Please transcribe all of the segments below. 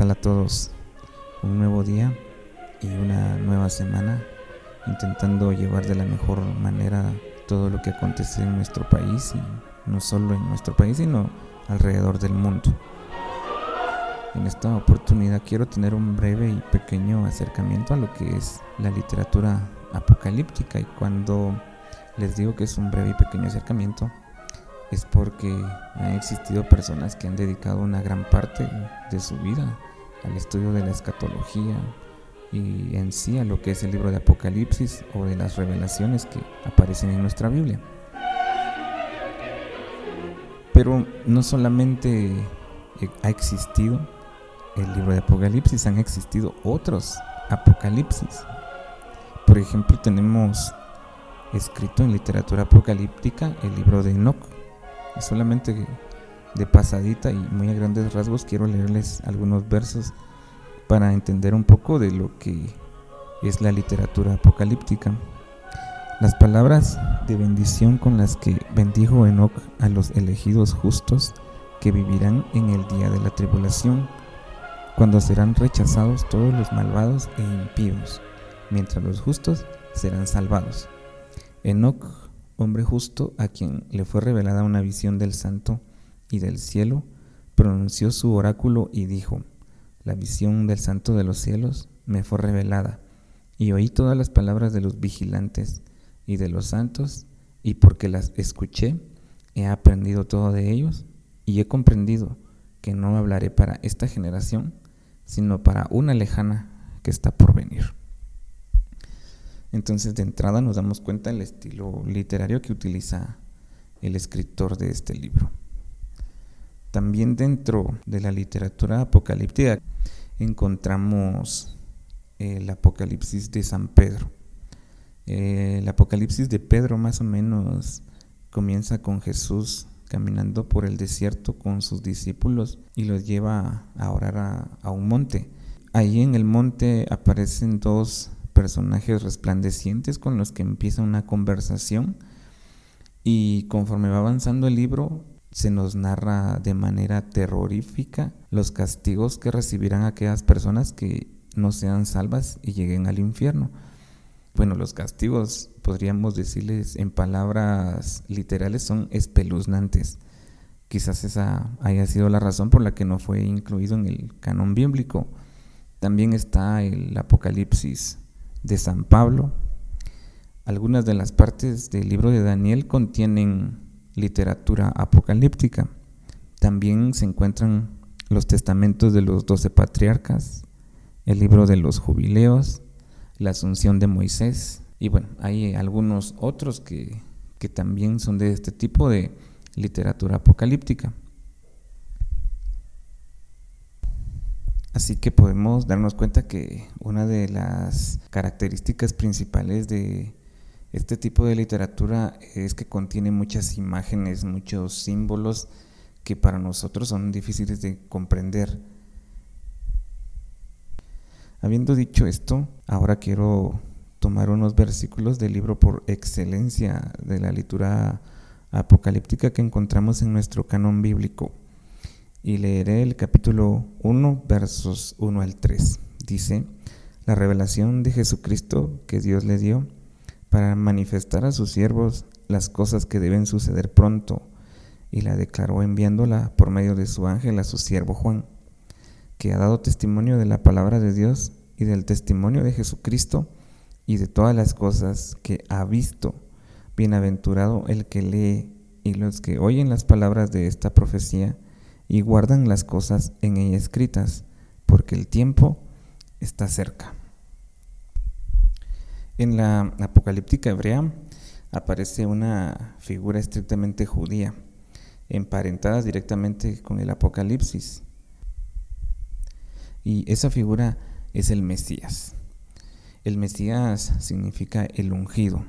¿Qué tal a todos? Un nuevo día y una nueva semana intentando llevar de la mejor manera todo lo que acontece en nuestro país y no solo en nuestro país sino alrededor del mundo. En esta oportunidad quiero tener un breve y pequeño acercamiento a lo que es la literatura apocalíptica y cuando les digo que es un breve y pequeño acercamiento es porque han existido personas que han dedicado una gran parte de su vida al estudio de la escatología y en sí a lo que es el libro de Apocalipsis o de las revelaciones que aparecen en nuestra Biblia. Pero no solamente ha existido el libro de Apocalipsis, han existido otros Apocalipsis. Por ejemplo, tenemos escrito en literatura apocalíptica el libro de Enoch, solamente de pasadita y muy a grandes rasgos quiero leerles algunos versos para entender un poco de lo que es la literatura apocalíptica. Las palabras de bendición con las que bendijo Enoch a los elegidos justos que vivirán en el día de la tribulación, cuando serán rechazados todos los malvados e impíos, mientras los justos serán salvados. Enoch hombre justo a quien le fue revelada una visión del santo y del cielo, pronunció su oráculo y dijo, la visión del santo de los cielos me fue revelada, y oí todas las palabras de los vigilantes y de los santos, y porque las escuché, he aprendido todo de ellos, y he comprendido que no hablaré para esta generación, sino para una lejana que está por venir. Entonces de entrada nos damos cuenta del estilo literario que utiliza el escritor de este libro. También dentro de la literatura apocalíptica encontramos el Apocalipsis de San Pedro. El Apocalipsis de Pedro más o menos comienza con Jesús caminando por el desierto con sus discípulos y los lleva a orar a, a un monte. Ahí en el monte aparecen dos personajes resplandecientes con los que empieza una conversación y conforme va avanzando el libro se nos narra de manera terrorífica los castigos que recibirán aquellas personas que no sean salvas y lleguen al infierno. Bueno, los castigos, podríamos decirles en palabras literales, son espeluznantes. Quizás esa haya sido la razón por la que no fue incluido en el canon bíblico. También está el Apocalipsis de San Pablo. Algunas de las partes del libro de Daniel contienen literatura apocalíptica. También se encuentran los testamentos de los doce patriarcas, el libro de los jubileos, la asunción de Moisés y bueno, hay algunos otros que, que también son de este tipo de literatura apocalíptica. Así que podemos darnos cuenta que una de las características principales de este tipo de literatura es que contiene muchas imágenes, muchos símbolos que para nosotros son difíciles de comprender. Habiendo dicho esto, ahora quiero tomar unos versículos del libro por excelencia de la literatura apocalíptica que encontramos en nuestro canon bíblico y leeré el capítulo 1, versos 1 al 3. Dice, la revelación de Jesucristo que Dios le dio para manifestar a sus siervos las cosas que deben suceder pronto, y la declaró enviándola por medio de su ángel a su siervo Juan, que ha dado testimonio de la palabra de Dios y del testimonio de Jesucristo y de todas las cosas que ha visto. Bienaventurado el que lee y los que oyen las palabras de esta profecía y guardan las cosas en ella escritas, porque el tiempo está cerca. En la apocalíptica hebrea aparece una figura estrictamente judía, emparentada directamente con el Apocalipsis. Y esa figura es el Mesías. El Mesías significa el ungido.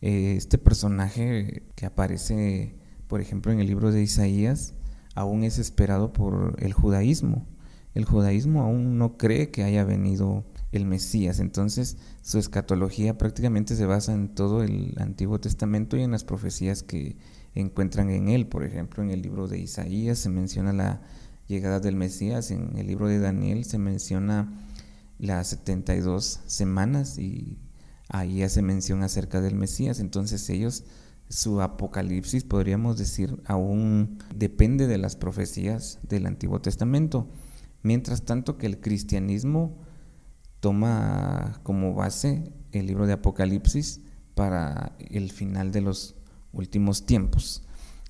Este personaje que aparece, por ejemplo, en el libro de Isaías, aún es esperado por el judaísmo. El judaísmo aún no cree que haya venido el Mesías, entonces su escatología prácticamente se basa en todo el Antiguo Testamento y en las profecías que encuentran en él. Por ejemplo, en el libro de Isaías se menciona la llegada del Mesías. En el libro de Daniel se menciona las 72 semanas y ahí hace mención acerca del Mesías. Entonces ellos, su apocalipsis, podríamos decir, aún depende de las profecías del Antiguo Testamento. Mientras tanto que el cristianismo toma como base el libro de Apocalipsis para el final de los últimos tiempos.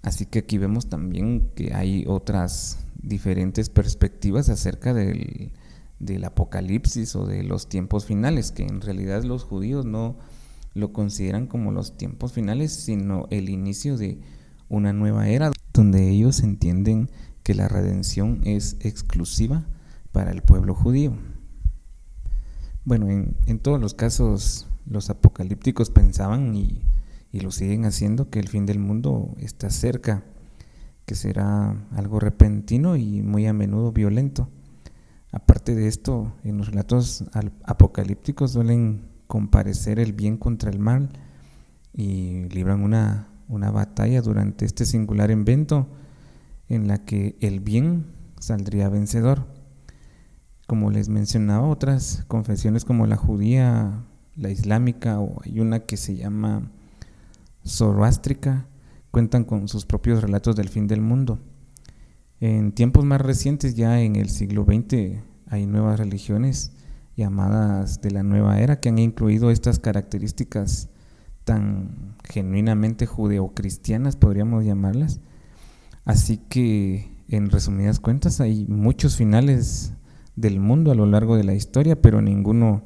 Así que aquí vemos también que hay otras diferentes perspectivas acerca del, del apocalipsis o de los tiempos finales, que en realidad los judíos no lo consideran como los tiempos finales, sino el inicio de una nueva era, donde ellos entienden que la redención es exclusiva para el pueblo judío. Bueno, en, en todos los casos los apocalípticos pensaban y, y lo siguen haciendo que el fin del mundo está cerca, que será algo repentino y muy a menudo violento. Aparte de esto, en los relatos apocalípticos suelen comparecer el bien contra el mal y libran una, una batalla durante este singular evento en la que el bien saldría vencedor. Como les mencionaba, otras confesiones como la judía, la islámica o hay una que se llama zoroástrica cuentan con sus propios relatos del fin del mundo. En tiempos más recientes, ya en el siglo XX, hay nuevas religiones llamadas de la nueva era que han incluido estas características tan genuinamente judeocristianas, podríamos llamarlas. Así que, en resumidas cuentas, hay muchos finales del mundo a lo largo de la historia, pero ninguno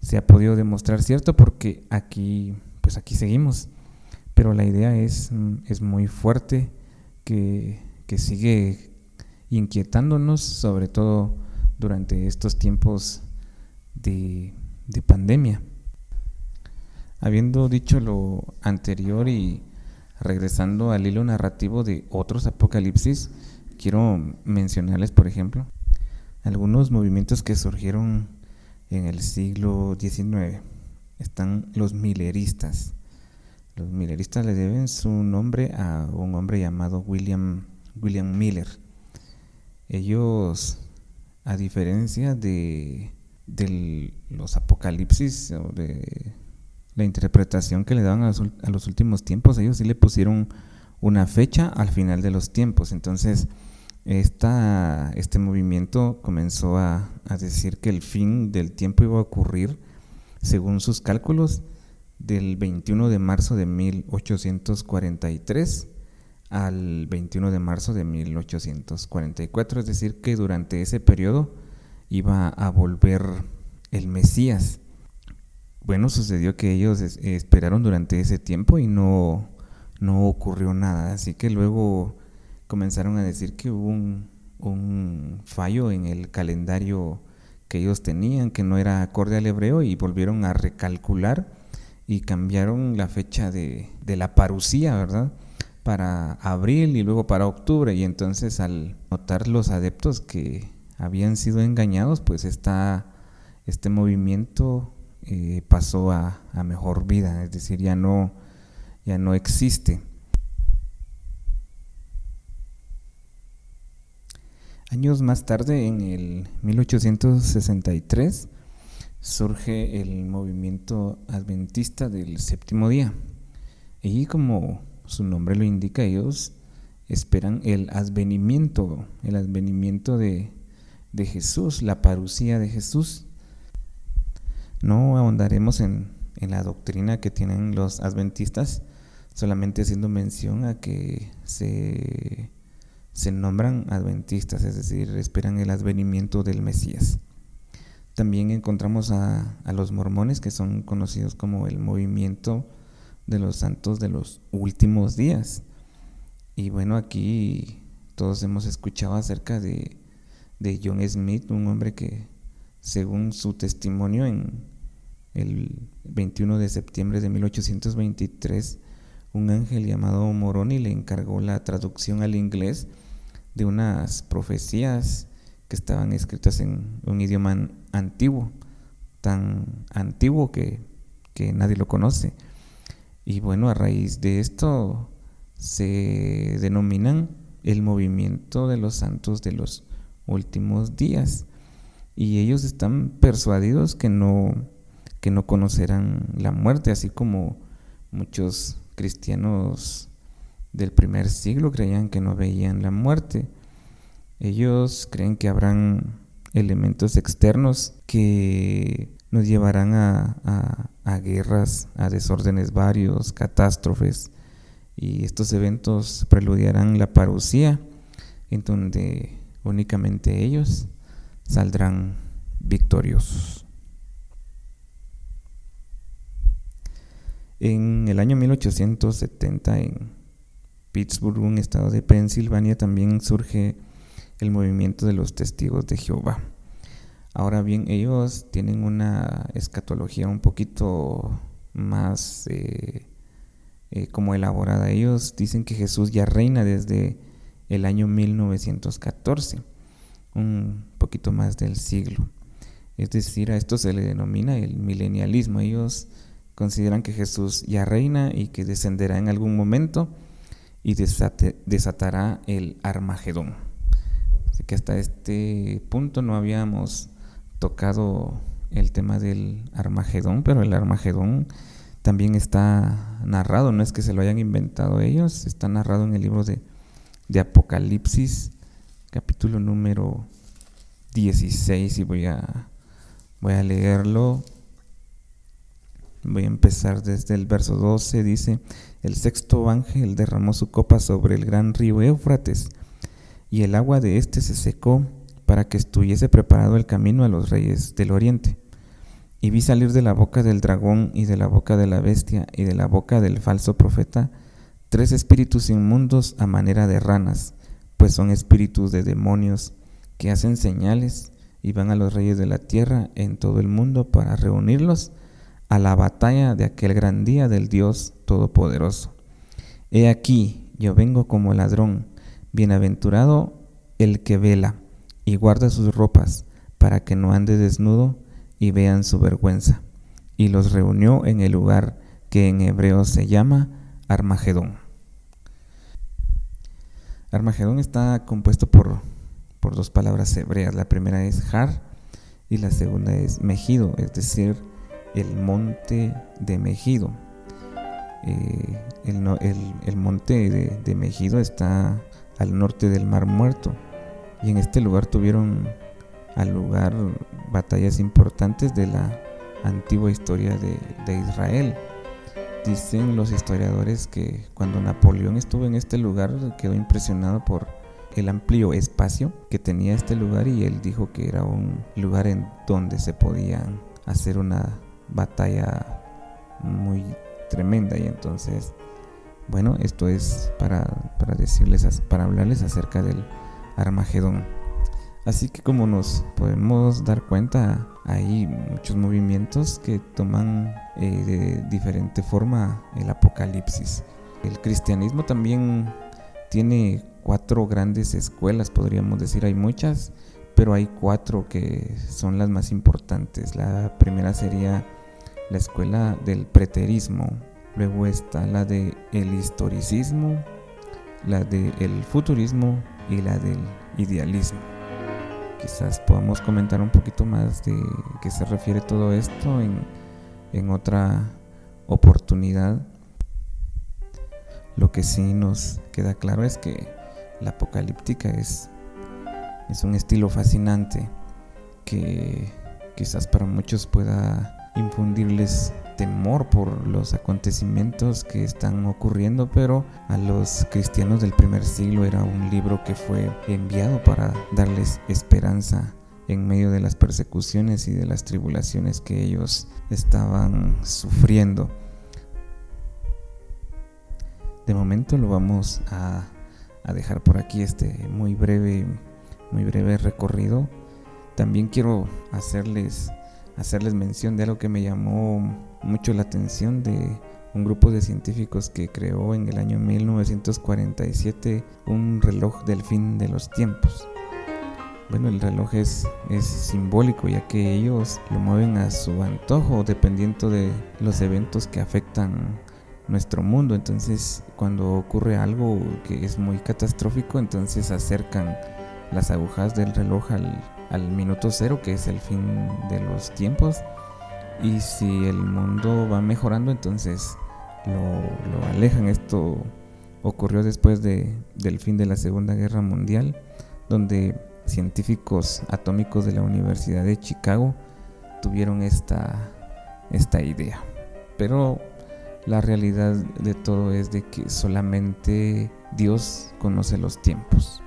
se ha podido demostrar cierto porque aquí, pues aquí seguimos. Pero la idea es, es muy fuerte que que sigue inquietándonos, sobre todo durante estos tiempos de, pandemia. Habiendo dicho lo anterior y regresando al hilo narrativo de otros apocalipsis, quiero mencionarles, por ejemplo, algunos movimientos que surgieron en el siglo XIX. Están los mileristas. Los mileristas le deben su nombre a un hombre llamado William William Miller. Ellos, a diferencia de, los apocalipsis o de la interpretación que le daban a los, últimos tiempos, ellos sí le pusieron una fecha al final de los tiempos. Entonces, esta, este movimiento comenzó a, a, decir que el fin del tiempo iba a ocurrir, según sus cálculos, del 21 de marzo de 1843 al 21 de marzo de 1844, es decir, que durante ese periodo iba a volver el Mesías. Bueno, sucedió que ellos esperaron durante ese tiempo y no, no ocurrió nada, así que luego comenzaron a decir que hubo un, fallo en el calendario que ellos tenían, que no era acorde al hebreo, y volvieron a recalcular y cambiaron la fecha de, de la parucía, ¿verdad? para abril y luego para octubre. Y entonces al notar los adeptos que habían sido engañados pues está este movimiento eh, pasó a, a, mejor vida. Es decir ya no ya no existe años más tarde en el 1863 surge el movimiento adventista del séptimo día y como su nombre lo indica, ellos esperan el advenimiento, el advenimiento de, Jesús, la parucía de Jesús. No ahondaremos en, la doctrina que tienen los adventistas, solamente haciendo mención a que se, se nombran adventistas, es decir, esperan el advenimiento del Mesías. También encontramos a, los mormones, que son conocidos como el movimiento de los santos de los últimos días. Y bueno, aquí todos hemos escuchado acerca de, de John Smith, un hombre que, según su testimonio en el 21 de septiembre de 1823, un ángel llamado Moroni le encargó la traducción al inglés de unas profecías que estaban escritas en un idioma antiguo, tan antiguo que, que nadie lo conoce. Y bueno, a raíz de esto se denominan el movimiento de los santos de los últimos días. Y ellos están persuadidos que no, que no conocerán la muerte, así como muchos cristianos del primer siglo creían que no veían la muerte. Ellos creen que habrán elementos externos que nos llevarán a, a, guerras, a desórdenes varios, catástrofes, y estos eventos preludiarán la parucía, en donde únicamente ellos saldrán victoriosos. En el año 1870 en Pittsburgh, un estado de Pensilvania, también surge el movimiento de los testigos de Jehová. Ahora bien, ellos tienen una escatología un poquito más eh, eh, como elaborada. Ellos dicen que Jesús ya reina desde el año 1914, un poquito más del siglo. Es decir, a esto se le denomina el milenialismo. Ellos consideran que Jesús ya reina y que descenderá en algún momento y desatará el Armagedón que hasta este punto no habíamos tocado el tema del Armagedón, pero el Armagedón también está narrado, no es que se lo hayan inventado ellos, está narrado en el libro de, de Apocalipsis, capítulo número 16, y voy a, voy a leerlo. Voy a empezar desde el verso 12, dice, el sexto ángel derramó su copa sobre el gran río Éufrates, y el agua de éste se secó para que estuviese preparado el camino a los reyes del oriente. Y vi salir de la boca del dragón y de la boca de la bestia y de la boca del falso profeta tres espíritus inmundos a manera de ranas, pues son espíritus de demonios que hacen señales y van a los reyes de la tierra en todo el mundo para reunirlos a la batalla de aquel gran día del Dios Todopoderoso. He aquí, yo vengo como ladrón, Bienaventurado el que vela y guarda sus ropas para que no ande desnudo y vean su vergüenza. Y los reunió en el lugar que en hebreo se llama Armagedón. Armagedón está compuesto por, por dos palabras hebreas. La primera es Har y la segunda es Mejido, es decir, el monte de Mejido. Eh, el, monte de, de Mejido está al norte del Mar Muerto. Y en este lugar tuvieron al lugar batallas importantes de la antigua historia de, Israel. Dicen los historiadores que cuando Napoleón estuvo en este lugar quedó impresionado por el amplio espacio que tenía este lugar y él dijo que era un lugar en donde se podía hacer una batalla muy tremenda y entonces bueno, esto es para, decirles, para hablarles acerca del Armagedón. Así que como nos podemos dar cuenta, hay muchos movimientos que toman eh, de diferente forma el apocalipsis. El cristianismo también tiene cuatro grandes escuelas, podríamos decir, hay muchas, pero hay cuatro que son las más importantes. La primera sería la escuela del preterismo, Luego está la de el historicismo, la del el futurismo y la del idealismo. Quizás podamos comentar un poquito más de qué se refiere todo esto en, en otra oportunidad. Lo que sí nos queda claro es que la apocalíptica es, es un estilo fascinante que quizás para muchos pueda infundirles temor por los acontecimientos que están ocurriendo, pero a los cristianos del primer siglo era un libro que fue enviado para darles esperanza en medio de las persecuciones y de las tribulaciones que ellos estaban sufriendo. De momento lo vamos a, a dejar por aquí este muy breve, muy breve recorrido. También quiero hacerles hacerles mención de algo que me llamó mucho la atención de un grupo de científicos que creó en el año 1947 un reloj del fin de los tiempos. Bueno, el reloj es, es simbólico ya que ellos lo mueven a su antojo dependiendo de los eventos que afectan nuestro mundo. Entonces, cuando ocurre algo que es muy catastrófico, entonces acercan las agujas del reloj al, al minuto cero, que es el fin de los tiempos. Y si el mundo va mejorando, entonces lo, alejan. Esto ocurrió después de, del fin de la Segunda Guerra Mundial, donde científicos atómicos de la Universidad de Chicago tuvieron esta, esta idea. Pero la realidad de todo es de que solamente Dios conoce los tiempos.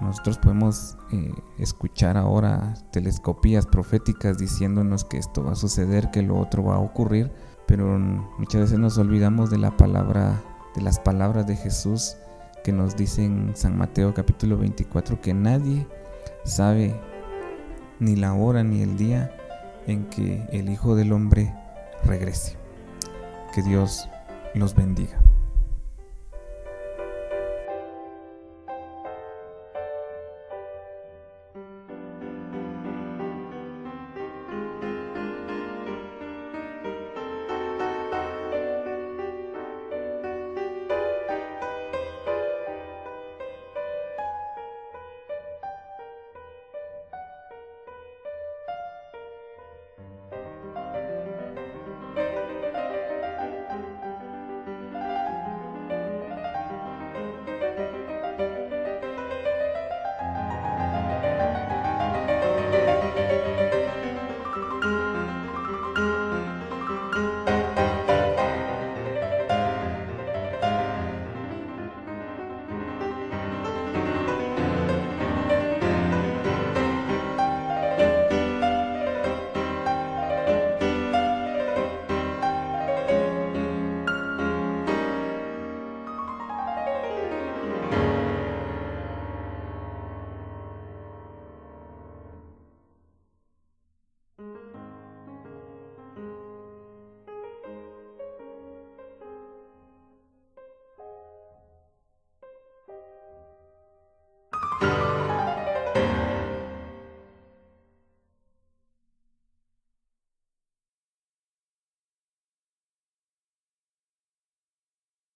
Nosotros podemos eh, escuchar ahora telescopías proféticas diciéndonos que esto va a suceder, que lo otro va a ocurrir, pero muchas veces nos olvidamos de la palabra, de las palabras de Jesús que nos dice en San Mateo capítulo 24 que nadie sabe ni la hora ni el día en que el Hijo del Hombre regrese. Que Dios los bendiga.